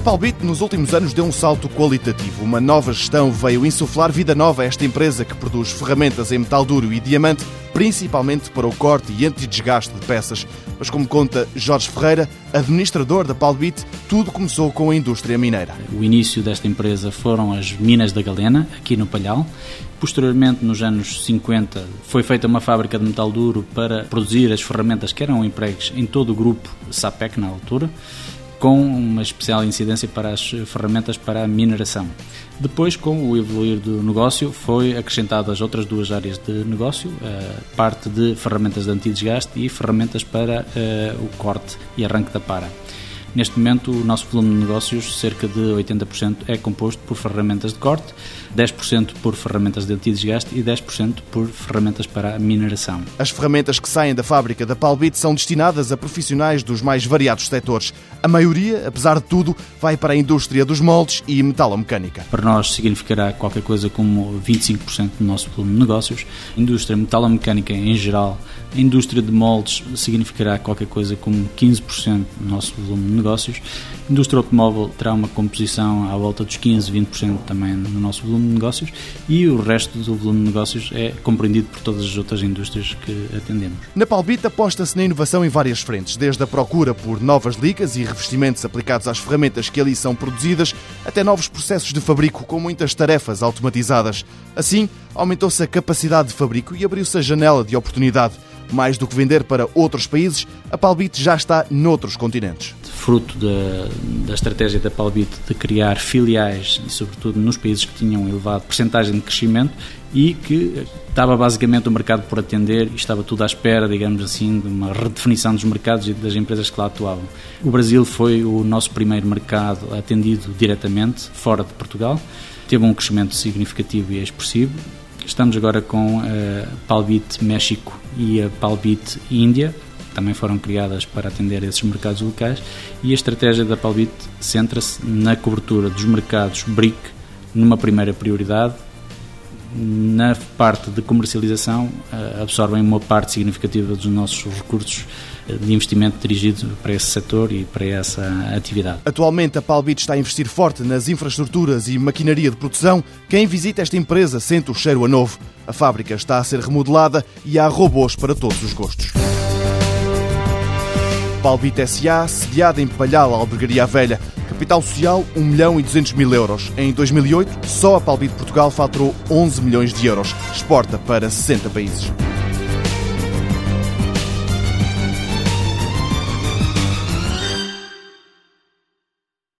A Palbit, nos últimos anos, deu um salto qualitativo. Uma nova gestão veio insuflar vida nova a esta empresa que produz ferramentas em metal duro e diamante, principalmente para o corte e anti-desgaste de peças. Mas, como conta Jorge Ferreira, administrador da Palbit, tudo começou com a indústria mineira. O início desta empresa foram as minas da Galena, aqui no Palhal. Posteriormente, nos anos 50, foi feita uma fábrica de metal duro para produzir as ferramentas que eram empregues em todo o grupo SAPEC na altura com uma especial incidência para as ferramentas para a mineração. Depois, com o evoluir do negócio, foi acrescentado as outras duas áreas de negócio, a parte de ferramentas de antidesgaste e ferramentas para uh, o corte e arranque da para. Neste momento, o nosso volume de negócios, cerca de 80%, é composto por ferramentas de corte, 10% por ferramentas de antidesgaste e 10% por ferramentas para a mineração. As ferramentas que saem da fábrica da Palbit são destinadas a profissionais dos mais variados setores. A maioria, apesar de tudo, vai para a indústria dos moldes e metalomecânica. Para nós significará qualquer coisa como 25% do nosso volume de negócios. A indústria metalomecânica em geral, a indústria de moldes significará qualquer coisa como 15% do nosso volume de negócios. A indústria automóvel terá uma composição à volta dos 15, 20% também no nosso volume de negócios e o resto do volume de negócios é compreendido por todas as outras indústrias que atendemos. Na Palbita aposta-se na inovação em várias frentes, desde a procura por novas ligas e revestimentos aplicados às ferramentas que ali são produzidas, até novos processos de fabrico com muitas tarefas automatizadas. Assim, aumentou-se a capacidade de fabrico e abriu-se a janela de oportunidade. Mais do que vender para outros países, a Palbit já está noutros continentes. Fruto da, da estratégia da Palbit de criar filiais, e sobretudo nos países que tinham elevado percentagem de crescimento e que estava basicamente o mercado por atender e estava tudo à espera, digamos assim, de uma redefinição dos mercados e das empresas que lá atuavam. O Brasil foi o nosso primeiro mercado atendido diretamente, fora de Portugal. Teve um crescimento significativo e expressivo Estamos agora com a eh, Palbit México e a Palbit Índia, também foram criadas para atender esses mercados locais e a estratégia da Palbit centra-se na cobertura dos mercados BRIC numa primeira prioridade. Na parte de comercialização eh, absorvem uma parte significativa dos nossos recursos de investimento dirigido para esse setor e para essa atividade. Atualmente a Palbit está a investir forte nas infraestruturas e maquinaria de produção. Quem visita esta empresa sente o cheiro a novo. A fábrica está a ser remodelada e há robôs para todos os gostos. Palbit S.A., sediada em Palhal, Albergaria Velha. Capital social 1 milhão e 200 mil euros. Em 2008, só a Palbit Portugal faturou 11 milhões de euros. Exporta para 60 países.